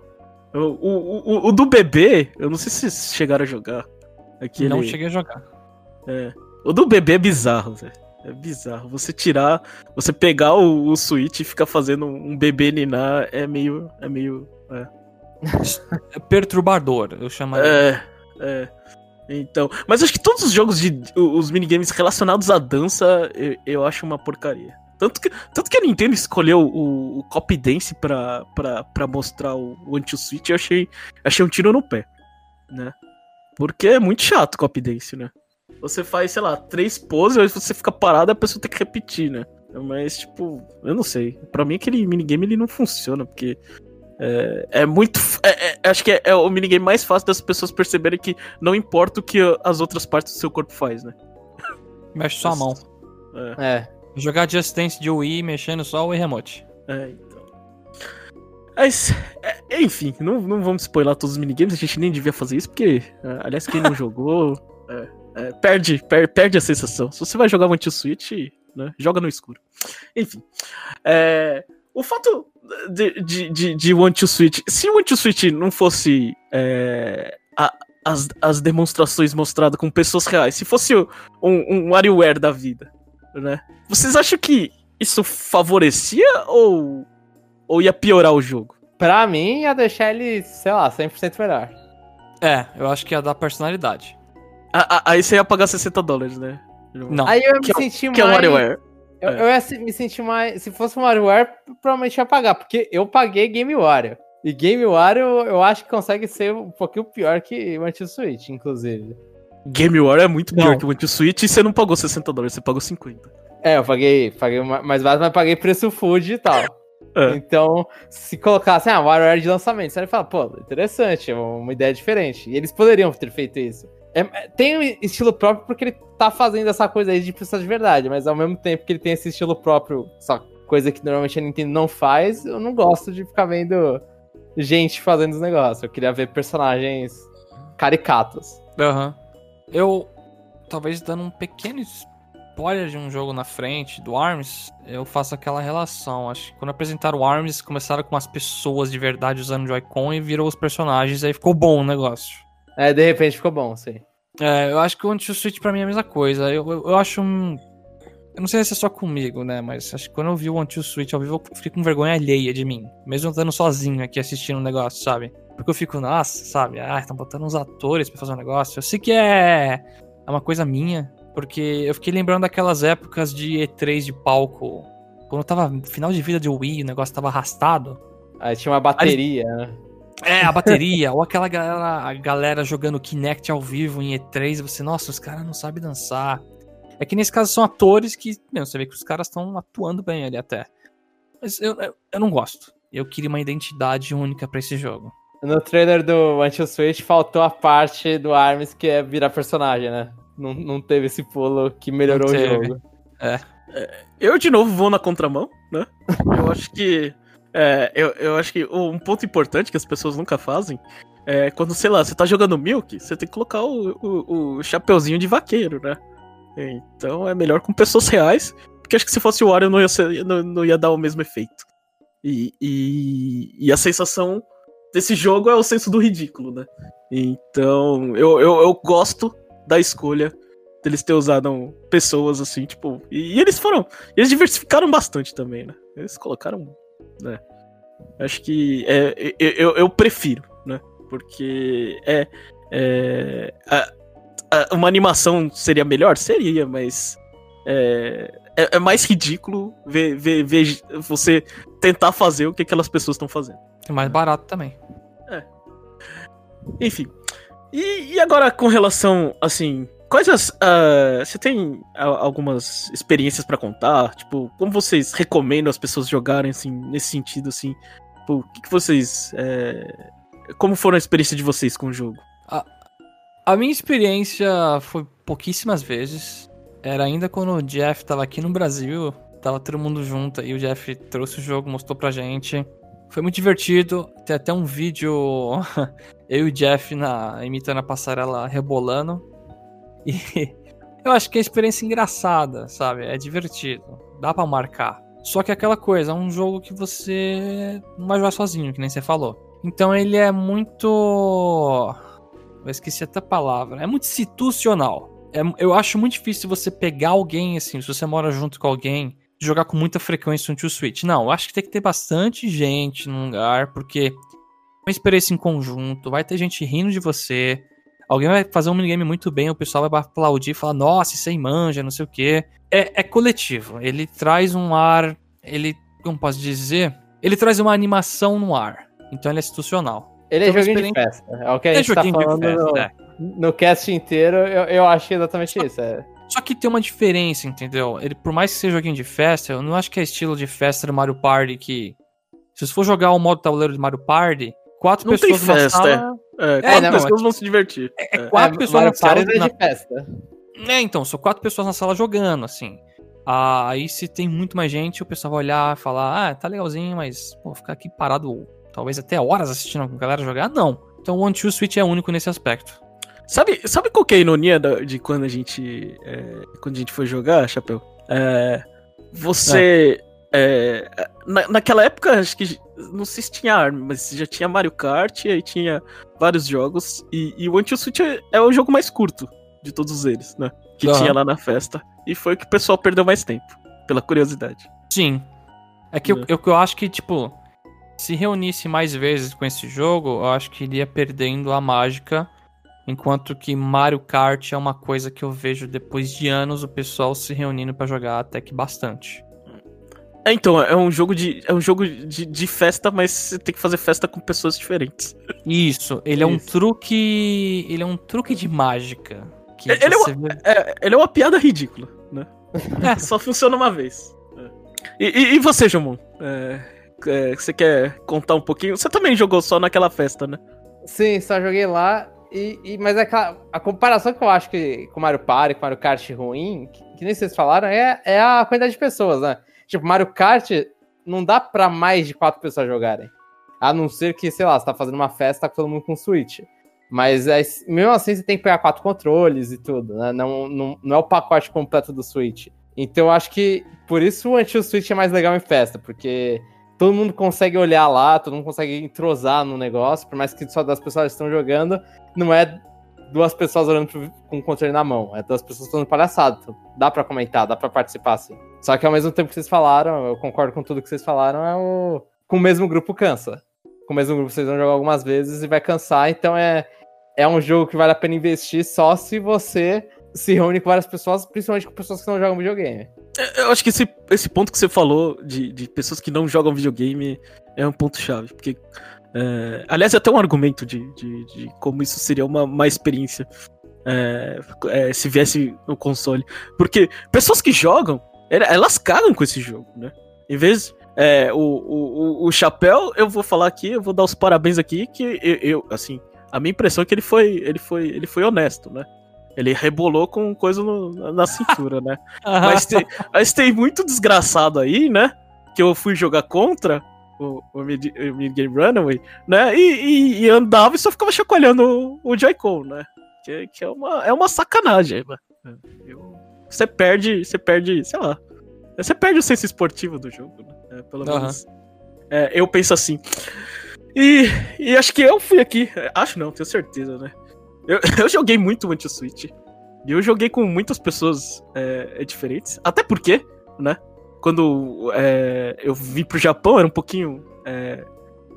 S1: O, o, o, o do bebê, eu não sei se vocês chegaram a jogar. Aquele,
S2: Não cheguei a jogar.
S1: É. O do bebê é bizarro, velho. É bizarro. Você tirar, você pegar o, o Switch e ficar fazendo um bebê ninar é meio. É meio.
S2: É perturbador, eu chamaria.
S1: É, é. Então. Mas acho que todos os jogos de. Os minigames relacionados à dança, eu, eu acho uma porcaria. Tanto que, tanto que a Nintendo escolheu o, o Copy Dance pra, pra, pra mostrar o, o Anti-Switch, eu achei, achei um tiro no pé, né? Porque é muito chato o Copy Dance, né? Você faz, sei lá, três poses, aí você fica parado e a pessoa tem que repetir, né? Mas, tipo, eu não sei. Pra mim, aquele minigame ele não funciona, porque é, é muito. é- é- acho que é, é o minigame mais fácil das pessoas perceberem que não importa o que as outras partes do seu corpo faz, né?
S2: Mexe só a mão.
S1: É,
S3: É.
S2: Jogar Just Dance de Wii mexendo só o Wii Remote.
S1: é então. Mas, é, enfim, não, não vamos spoiler todos os minigames, a gente nem devia fazer isso, porque, é, aliás, quem não jogou, é, é, perde, per- perde a sensação. Se você vai jogar o Anti-Switch, né, joga no escuro. Enfim, é, o fato de, de, de, de o Anti-Switch, se o Anti-Switch não fosse é, a- as, as demonstrações mostradas com pessoas reais, se fosse um, um WarioWare da vida, né, vocês acham que isso favorecia ou, ou ia piorar o jogo?
S3: Pra mim, ia deixar ele, sei lá, 100% melhor.
S2: É, eu acho que ia dar personalidade.
S1: A- a- Aí você ia pagar 60 dólares, né?
S2: Não.
S3: Aí eu ia me
S1: Que é
S3: sentir
S1: Que é o
S3: mais...
S1: WarioWare.
S3: Eu,
S1: É.
S3: eu ia se- me sentir mais. Se fosse um WarioWare, provavelmente ia pagar, porque eu paguei Game Wario. E Game Wario eu acho que consegue ser um pouquinho pior que o Anti-Switch, inclusive.
S1: Game War é muito
S2: Não.
S1: pior que o Anti-Switch e você não pagou 60 dólares, você pagou 50.
S3: É, eu paguei, paguei ma- mais barato, mas paguei preço full digital.
S1: É.
S3: Então, se colocasse, ah, WarioWare de lançamento, você vai falar, pô, interessante, é uma ideia diferente. E eles poderiam ter feito isso. é, tem um estilo próprio porque ele tá fazendo essa coisa aí de pessoa de verdade, mas ao mesmo tempo que ele tem esse estilo próprio, só coisa que normalmente a Nintendo não faz, eu não gosto de ficar vendo gente fazendo os negócios. Eu queria ver personagens caricatos.
S2: Aham. Uhum. Eu, talvez dando um pequeno spoiler de um jogo na frente, do ARMS, eu faço aquela relação. Acho que quando apresentaram o ARMS, começaram com as pessoas de verdade usando Joy-Con e virou os personagens, aí ficou bom o negócio.
S3: É, de repente ficou bom, sim.
S2: É, eu acho que o Anti-Switch pra mim é a mesma coisa. Eu, eu, eu, acho um. Eu não sei se é só comigo, né? Mas acho que quando eu vi o Anti-Switch ao vivo, eu fiquei com vergonha alheia de mim. Mesmo estando sozinho aqui assistindo um negócio, sabe? Porque eu fico, nossa, sabe? Ah, estão botando uns atores pra fazer um negócio. Eu sei que é, é uma coisa minha, porque eu fiquei lembrando daquelas épocas de E3 de palco. Quando tava final de vida de Wii, o negócio tava arrastado.
S3: Aí tinha uma bateria, Aí... né?
S2: É, a bateria, ou aquela galera, a galera jogando Kinect ao vivo em E3, e você, nossa, os caras não sabem dançar. É que nesse caso são atores que, meu, você vê que os caras estão atuando bem ali até. Mas eu, eu, eu, não gosto. Eu queria uma identidade única para esse jogo.
S3: No trailer do Until Switch faltou a parte do Arms que é virar personagem, né? Não, não teve esse pulo que melhorou o jogo.
S1: É. é. Eu, de novo, vou na contramão, né? Eu acho que é, eu, eu acho que um ponto importante que as pessoas nunca fazem é quando, sei lá, você tá jogando Milk, você tem que colocar o, o, o chapeuzinho de vaqueiro, né? Então é melhor com pessoas reais, porque acho que se fosse o Wario não ia, ser, não, não ia dar o mesmo efeito. E, e, e, a sensação desse jogo é o senso do ridículo, né? Então eu, eu, eu gosto da escolha deles ter usado pessoas assim, tipo. E, e eles foram. Eles diversificaram bastante também, né? Eles colocaram né? Acho que é, eu, eu prefiro, né? Porque é, é a, a, uma animação seria melhor? Seria, mas é, é, é, mais ridículo ver, ver, ver você tentar fazer o que aquelas pessoas estão fazendo.
S2: É mais barato também.
S1: É. Enfim. E, e agora com relação, assim, Quais as. Uh, você tem algumas experiências para contar? Tipo, como vocês recomendam as pessoas jogarem, assim, nesse sentido, assim? Tipo, o que, que vocês. É, como foram a experiência de vocês com o jogo?
S2: A, a minha experiência foi pouquíssimas vezes. Era ainda quando o Jeff tava aqui no Brasil, tava todo mundo junto, e o Jeff trouxe o jogo, mostrou pra gente. Foi muito divertido. Tem até um vídeo eu e o Jeff na, imitando a passarela rebolando. E eu acho que é a experiência engraçada, sabe? É divertido. Dá para marcar. Só que é aquela coisa, é um jogo que você não vai jogar sozinho, que nem você falou. Então ele é muito. Eu esqueci até a palavra. É muito institucional. É, eu acho muito difícil você pegar alguém, assim, se você mora junto com alguém, jogar com muita frequência um Two Switch. Não, eu acho que tem que ter bastante gente num lugar, porque é uma experiência em conjunto, vai ter gente rindo de você, Alguém vai fazer um minigame muito bem, o pessoal vai aplaudir e falar, nossa, isso aí manja, não sei o quê. É, é coletivo. Ele traz um ar. Ele. Como posso dizer? Ele traz uma animação no ar. Então ele é institucional.
S3: Ele é então, joguinho experiência... de festa. É o que a é gente tá falando festa, no, é. no cast inteiro, eu, eu acho exatamente isso. É.
S2: Só que tem uma diferença, entendeu? Ele, por mais que seja joguinho de festa, eu não acho que é estilo de festa do Mario Party que. Se você for jogar o modo tabuleiro de Mario Party, quatro
S1: não
S2: pessoas
S1: tem festa,
S2: sala...
S1: É, é, quatro não, pessoas é, vão se divertir.
S2: É, é quatro pessoas na sala.
S3: Na... de festa.
S2: É, então, são quatro pessoas na sala jogando, assim. Ah, aí se tem muito mais gente, o pessoal vai olhar e falar, ah, tá legalzinho, mas, pô, ficar aqui parado talvez até horas assistindo a galera jogar, não. Então o One Two Switch é único nesse aspecto.
S1: Sabe, sabe qual que é a ironia de quando a gente. É, quando a gente foi jogar, Chapéu? É, você. É, na, naquela época, acho que não sei se tinha arma, mas já tinha Mario Kart, aí tinha vários jogos. E, e o Until Switch é, é, o jogo mais curto de todos eles, né? Que uhum. tinha lá na festa. E foi o que o pessoal perdeu mais tempo, pela curiosidade.
S2: Sim. É que eu, eu, eu acho que, tipo, se reunisse mais vezes com esse jogo, eu acho que iria perdendo a mágica. Enquanto que Mario Kart é uma coisa que eu vejo depois de anos o pessoal se reunindo para jogar até que bastante.
S1: É, então, é um jogo de. É um jogo de, de festa, mas você tem que fazer festa com pessoas diferentes.
S2: Isso, ele é um truque. Ele é um truque de mágica.
S1: ele, é uma, é, ele é uma piada ridícula, né? É. Só funciona uma vez. E, e, e você, Jomon? É, é, você quer contar um pouquinho? Você também jogou só naquela festa, né?
S3: Sim, só joguei lá. E, e, mas é aquela, a comparação que eu acho que com Mario Party, com Mario Kart ruim, que, que, nem vocês falaram, é, é a quantidade de pessoas, né? Tipo, Mario Kart não dá pra mais de quatro pessoas jogarem. A não ser que, sei lá, você tá fazendo uma festa com todo mundo com Switch. Mas é, mesmo assim você tem que pegar quatro controles e tudo, né? Não, não, não é o pacote completo do Switch. Então eu acho que por isso o antigo Switch é mais legal em festa, porque todo mundo consegue olhar lá, todo mundo consegue entrosar no negócio, por mais que só das pessoas estão jogando, não é duas pessoas olhando com o controle na mão, é duas pessoas falando palhaçada. Então dá para comentar, dá para participar sim. Só que ao mesmo tempo que vocês falaram, eu concordo com tudo que vocês falaram, é o com o mesmo grupo cansa. Com o mesmo grupo vocês vão jogar algumas vezes e vai cansar, então é é um jogo que vale a pena investir só se você se reúne com várias pessoas, principalmente com pessoas que não jogam videogame.
S1: É, eu acho que esse, esse ponto que você falou de, de pessoas que não jogam videogame é um ponto-chave, porque. É, aliás, é até um argumento de, de, de, como isso seria uma, uma experiência é, é, se viesse no console. Porque pessoas que jogam, elas cagam com esse jogo, né? Em vez. É, o, o, o Chapéu, eu vou falar aqui, eu vou dar os parabéns aqui, que eu, eu assim, a minha impressão é que ele foi, ele foi, ele foi honesto, né? Ele rebolou com coisa no, na cintura, né? mas, tem, mas tem muito desgraçado aí, né? Que eu fui jogar contra o, o, Mid, o Mid Game Runaway, né? E, e, e, andava e só ficava chacoalhando o, o Joy-Con, né? Que, que, é, uma, é uma sacanagem, né? Eu, você perde, você perde, sei lá. Você perde o senso esportivo do jogo, né? É, pelo menos. É, eu penso assim. E, e acho que eu fui aqui. Acho não, tenho certeza, né? Eu, eu joguei muito anti-Switch. E eu joguei com muitas pessoas é, é, diferentes. Até porque, né? Quando é, eu vim pro Japão, era um pouquinho é,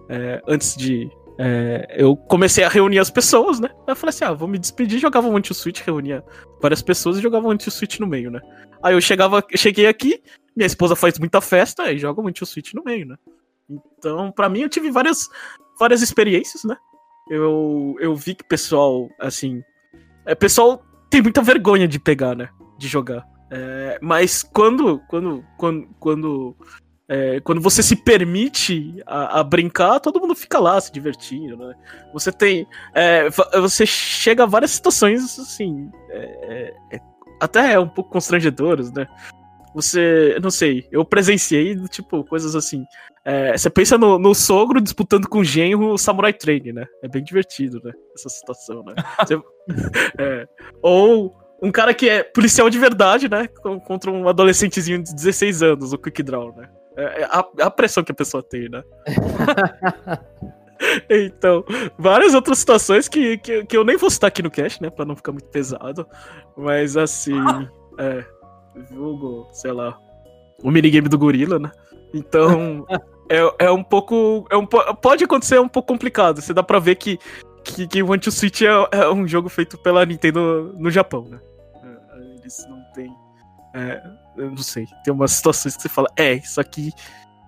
S1: é antes de. É, eu comecei a reunir as pessoas, né? Eu falei assim: ah, vou me despedir. Jogava um anti-Switch, reunia várias pessoas e jogava um anti-Switch no meio, né? Aí eu chegava, cheguei aqui, minha esposa faz muita festa e joga um anti-Switch no meio, né? Então, para mim, eu tive várias, várias experiências, né? Eu, eu vi que pessoal, assim. É, pessoal tem muita vergonha de pegar, né? De jogar. É, mas quando. Quando. Quando. Quando, é, quando você se permite a, a, brincar, todo mundo fica lá se divertindo, né? Você tem. É, você chega a várias situações, assim. É, é, até um pouco constrangedoras, né? Você. Não sei, eu presenciei, tipo, coisas assim. É, você pensa no, no, sogro disputando com o genro o Samurai Train, né? É bem divertido, né? Essa situação, né? Você, é, ou um cara que é policial de verdade, né? Contra um adolescentezinho de 16 anos, o Quick Draw, né? É, é a, a pressão que a pessoa tem, né? então, várias outras situações que, que, que, eu nem vou citar aqui no cast, né? Pra não ficar muito pesado. Mas assim. É, jogo, sei lá, o minigame do gorila, né? Então, é, é um pouco. É um, pode acontecer um pouco complicado. Você dá pra ver que, que, que One to Switch é, é, um jogo feito pela Nintendo no Japão, né? É, eles não tem. É, eu não sei. Tem umas situações que você fala, é, isso aqui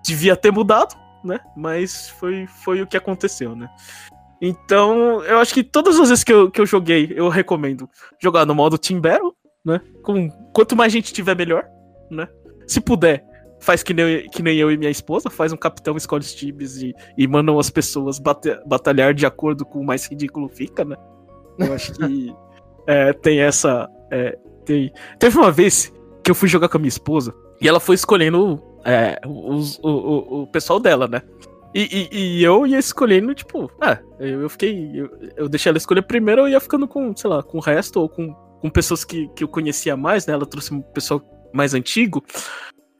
S1: devia ter mudado, né? Mas foi, foi o que aconteceu, né? Então, eu acho que todas as vezes que eu, que eu joguei, eu recomendo jogar no modo Team Battle, né? Com, quanto mais gente tiver, melhor, né? Se puder, faz que nem, que nem eu e minha esposa, faz um capitão, escolhe os times e, e mandam as pessoas bate, batalhar de acordo com o mais ridículo fica, né? Eu acho que é, tem essa. É, tem... Teve uma vez que eu fui jogar com a minha esposa e ela foi escolhendo é, os, o, o, o pessoal dela, né? E, e, e, eu ia escolhendo, tipo, ah, eu, eu fiquei. Eu, eu, deixei ela escolher primeiro, eu ia ficando com, sei lá, com o resto ou com com pessoas que, que eu conhecia mais, né? Ela trouxe um pessoal mais antigo.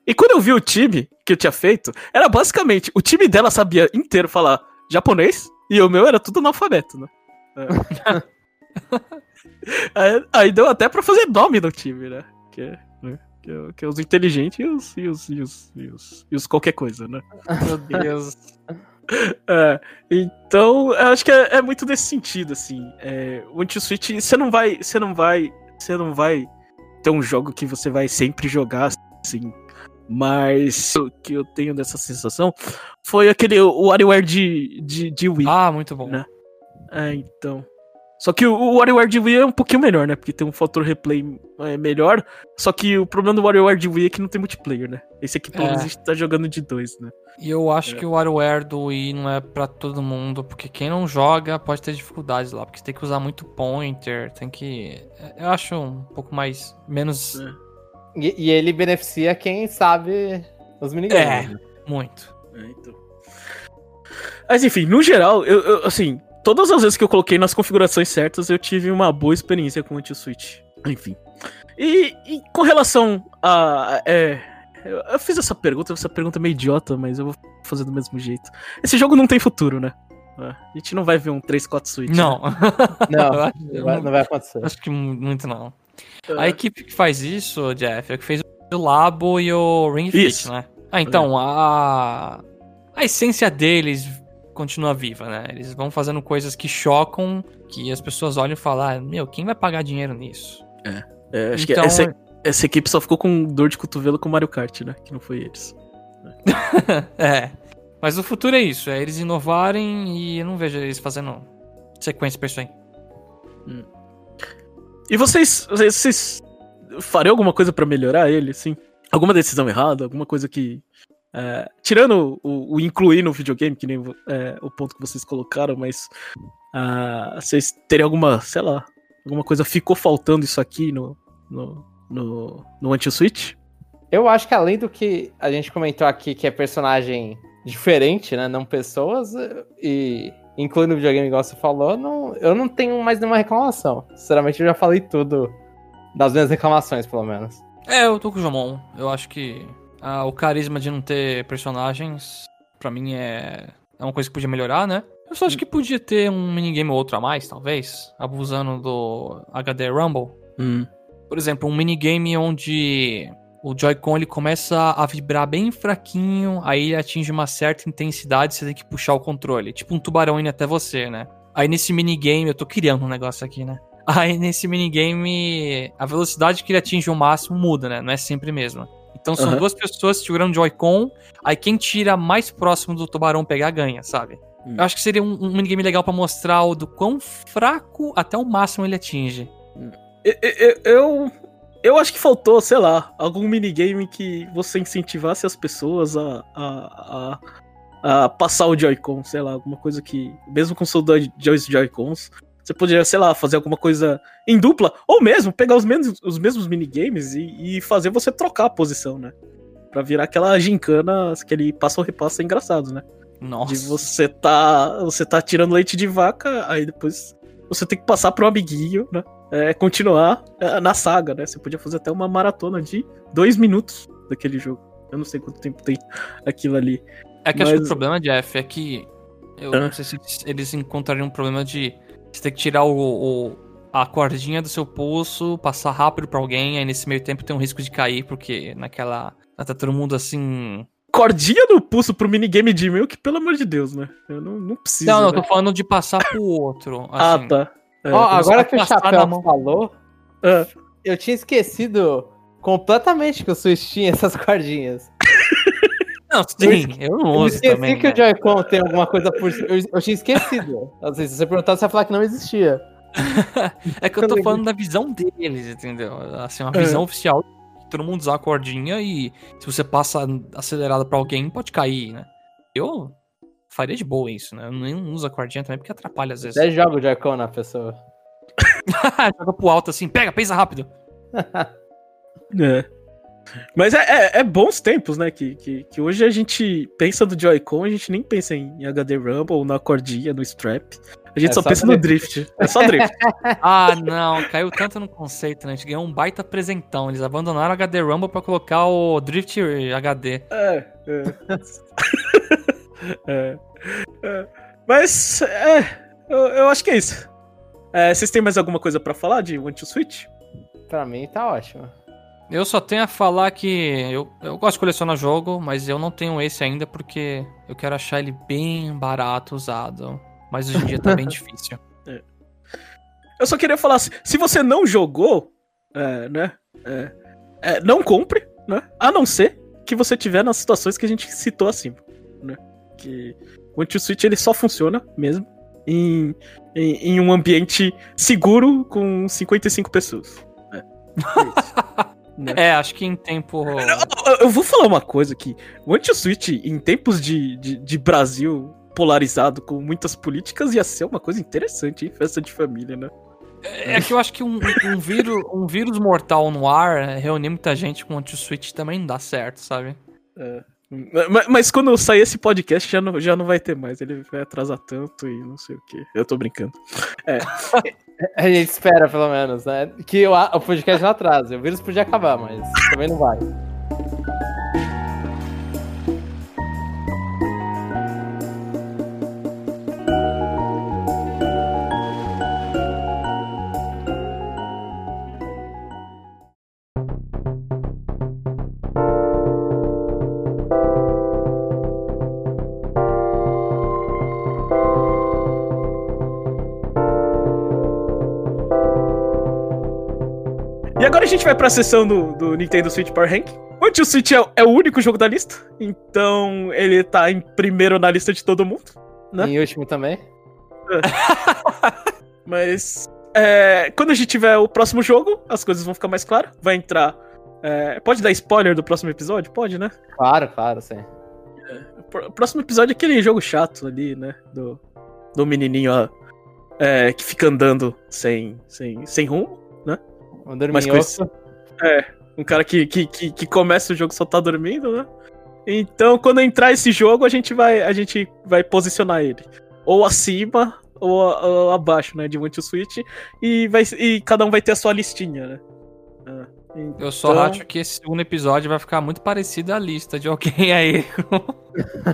S1: E quando eu vi o time que eu tinha feito, era basicamente o time dela sabia inteiro falar japonês e o meu era tudo analfabeto, né? É. aí, aí, deu até pra fazer nome no time, né? Que, né? que, é, que é os inteligentes e os, e os, e os, e os, e os qualquer coisa, né? Meu Deus. É, então, eu acho que é, é, muito desse sentido, assim. É, o anti-switch, você não vai. Você não vai. Você não vai ter um jogo que você vai sempre jogar assim. Mas o que eu tenho dessa sensação foi aquele o WarioWare de, de, de Wii.
S2: Ah, muito bom.
S1: Né? É, então. Só que o, o WarioWare de Wii é um pouquinho melhor, né? Porque tem um fator replay é, melhor. Só que o problema do WarioWare de Wii é que não tem multiplayer, né? Esse aqui, pelo
S2: É.
S1: menos, a gente tá jogando de dois, né?
S2: E eu acho
S1: É.
S2: que o WarioWare do Wii não é pra todo mundo, porque quem não joga pode ter dificuldades lá, porque você tem que usar muito pointer, tem que. Eu acho um pouco mais. menos.
S1: É.
S3: E, e ele beneficia quem sabe os minigames.
S2: É, muito.
S1: É, então. Mas enfim, no geral, eu, eu, assim, todas as vezes que eu coloquei nas configurações certas, eu tive uma boa experiência com o anti-switch. Enfim. E, e com relação a. É, eu, eu fiz essa pergunta, essa pergunta é meio idiota, mas eu vou fazer do mesmo jeito. Esse jogo não tem futuro, né? É, A gente não vai ver um 3-4 Switch.
S2: Não.
S3: Não,
S2: Eu acho-
S3: não vai, não vai acontecer.
S2: Acho que mu- muito não.
S1: né?
S2: A equipe que faz isso, Jeff, é a que fez o Labo e o Ring Fit, né? Ah, então, a. A essência deles continua viva, né? Eles vão fazendo coisas que chocam, que as pessoas olham e falam, ah, meu, quem vai pagar dinheiro nisso?
S1: É, acho
S2: Então,
S1: que essa, essa equipe só ficou com dor de cotovelo com o Mario Kart, né? Que não foi eles.
S2: é. Mas o futuro é isso, é eles inovarem e eu não vejo eles fazendo sequência pra isso aí.
S1: E vocês, vocês, vocês fariam alguma coisa pra melhorar ele, assim? Alguma decisão errada? Alguma coisa que. É, tirando o, o incluir no videogame, que nem é, o ponto que vocês colocaram, mas. ah, vocês teriam alguma, sei lá, alguma coisa ficou faltando isso aqui no. no, no, no anti-switch?
S3: Eu acho que além do que a gente comentou aqui, que é personagem diferente, né? Não pessoas, e incluindo o videogame, igual você falou, não, eu não tenho mais nenhuma reclamação. Sinceramente, eu já falei tudo das minhas reclamações, pelo menos.
S2: É, eu tô com o Jomon. Eu acho que ah, o carisma de não ter personagens, pra mim, é, é uma coisa que podia melhorar, né? Eu só acho que podia ter um minigame ou outro a mais, talvez, abusando do HD Rumble.
S1: Hum.
S2: Por exemplo, um minigame onde o Joy-Con ele começa a vibrar bem fraquinho, aí ele atinge uma certa intensidade, você tem que puxar o controle. Tipo um tubarão indo até você, né? Aí nesse minigame, eu tô criando um negócio aqui, né? Aí nesse minigame, a velocidade que ele atinge o máximo muda, né? Não é sempre a mesma. Então são
S1: Aham.
S2: duas pessoas segurando Joy-Con, aí quem tira mais próximo do tubarão pegar ganha, sabe?
S1: Hum.
S2: Eu acho que seria um, um minigame legal pra mostrar o do quão fraco até o máximo ele atinge.
S1: Eu, eu, eu, eu acho que faltou, sei lá, algum minigame que você incentivasse as pessoas a, a, a, a passar o Joy-Con, sei lá, alguma coisa que, mesmo com dois dois Joy-Cons, você poderia, sei lá, fazer alguma coisa em dupla, ou mesmo pegar os mesmos, os mesmos minigames e, e fazer você trocar a posição, né? Pra virar aquela gincana, aquele passo ou repasso engraçado, né?
S2: Nossa.
S1: De você tá, você tá tirando leite de vaca, aí depois você tem que passar pro amiguinho, né? É, continuar é, na saga, né? Você podia fazer até uma maratona de dois minutos daquele jogo. Eu não sei quanto tempo tem aquilo ali.
S2: É que acho que
S1: Mas-
S2: o problema, Jeff, é que. Eu
S1: Ah.
S2: não sei se eles encontrariam um problema de. Você ter que tirar o, o- a cordinha do seu pulso, passar rápido pra alguém, aí nesse meio tempo tem um risco de cair, porque naquela. Tá todo mundo assim.
S1: Cordinha no pulso pro minigame de Milk, pelo amor de Deus, né? Eu não, não preciso.
S2: Não, não, eu
S1: né?
S2: tô falando de passar pro outro.
S1: Ah,
S2: assim.
S1: tá. É.
S3: Agora que o Chapéu
S2: mão.
S3: falou,
S1: Ah,
S3: eu tinha esquecido completamente que o Switch tinha essas cordinhas.
S2: Não, sim, eu não
S3: Eu
S2: uso
S3: esqueci
S2: também.
S3: que
S2: né?
S3: o Joy-Con tem alguma coisa por cima. Eu, eu tinha esquecido. Assim, se você perguntar, você vai falar que não existia.
S2: É que eu tô falando da visão deles, entendeu? Assim, uma visão oficial. Todo mundo usar a cordinha e se você passa acelerado pra alguém, pode cair, né? Eu faria de boa isso, né? Eu nem uso a cordinha também porque atrapalha às vezes.
S3: Até joga o Joy-Con na pessoa.
S2: Joga pro alto assim, pega, pesa rápido.
S1: É. Mas é, é- é bons tempos, né? Que, que, que hoje a gente pensa do Joy-Con, a gente nem pensa em HD Rumble, na cordinha, no strap. A gente
S3: É
S1: só,
S3: só
S1: pensa no drift. É só drift.
S2: Ah, não, caiu tanto no conceito, né? A gente ganhou um baita presentão. Eles abandonaram o HD Rumble pra colocar o Drift HD.
S1: é, é. É, é. Mas, é. Eu, eu acho que é isso. É, vocês têm mais alguma coisa pra falar de One to Switch?
S3: Pra mim tá ótimo.
S2: Eu só tenho a falar que eu, eu gosto de colecionar jogo, mas eu não tenho esse ainda porque eu quero achar ele bem barato usado. Mas hoje em dia tá bem difícil.
S1: Eu só queria falar, se, se você não jogou, é, né? é, é, não compre, né? A não ser que você tiver nas situações que a gente citou acima, né? Que o Anti-Switch ele só funciona mesmo em, em, em um ambiente seguro com 55 pessoas. É,
S2: é, é acho que em tempo.
S1: Eu, eu, vou falar uma coisa aqui. O anti-switch, em tempos de, de, de, Brasil polarizado com muitas políticas, ia ser uma coisa interessante, hein? Festa de família, né?
S2: É, é que eu acho que um, um, vírus, um vírus mortal no ar, é, reunir muita gente com anti-switch também não dá certo, sabe?
S1: É. Mas, mas, quando sair esse podcast já não, já não vai ter mais. Ele vai atrasar tanto e não sei o que. Eu tô brincando. É.
S3: A gente espera, pelo menos, né? Que o, podcast não atrase. O vírus podia acabar, mas também não vai.
S1: Vai pra sessão do, do Nintendo Switch Power Rank. O Tio Switch é, é, o único jogo da lista, então ele tá em primeiro na lista de todo mundo. Né?
S3: Em último também.
S1: É. Mas é, quando a gente tiver o próximo jogo, as coisas vão ficar mais claras. Vai entrar. É, pode dar spoiler do próximo episódio? Pode, né?
S3: Claro, claro, sim.
S1: É, o próximo episódio é aquele jogo chato ali, né? Do, do menininho ó, é, que fica andando sem, sem, sem rumo?
S3: Um dorminhoco.
S1: É, um cara que, que, que, que, começa o jogo só tá dormindo, né? Então, quando entrar esse jogo, a gente vai, a gente vai posicionar ele. Ou acima, ou, ou abaixo, né? De One to Switch. E, vai, e cada um vai ter a sua listinha, né?
S2: então... Eu só acho que esse segundo episódio vai ficar muito parecido à lista de alguém aí.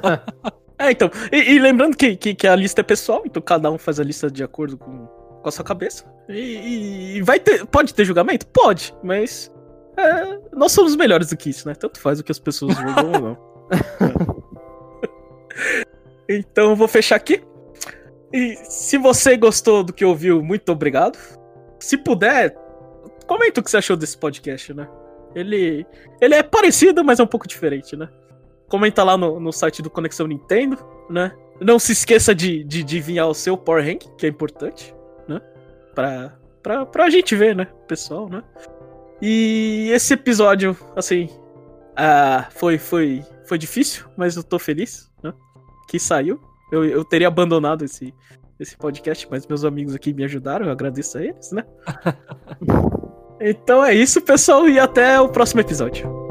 S1: é, então. E, e lembrando que, que, que, a lista é pessoal, então cada um faz a lista de acordo com, com a sua cabeça. E, e vai ter. Pode ter julgamento? Pode, mas. É, nós somos melhores do que isso, né? Tanto faz o que as pessoas julgam ou não. então vou fechar aqui. E se você gostou do que ouviu, muito obrigado. Se puder, comenta o que você achou desse podcast, né? Ele, ele é parecido, mas é um pouco diferente, né? Comenta lá no, no site do Conexão Nintendo, né? Não se esqueça de, de, vir ao seu Power Rank, que é importante pra, pra, pra gente ver, né, pessoal, né? E esse episódio, assim, uh, foi, foi, foi difícil, mas eu tô feliz, né? Que saiu. Eu, eu teria abandonado esse, esse podcast, mas meus amigos aqui me ajudaram, eu agradeço a eles, né? então é isso, pessoal, e até o próximo episódio.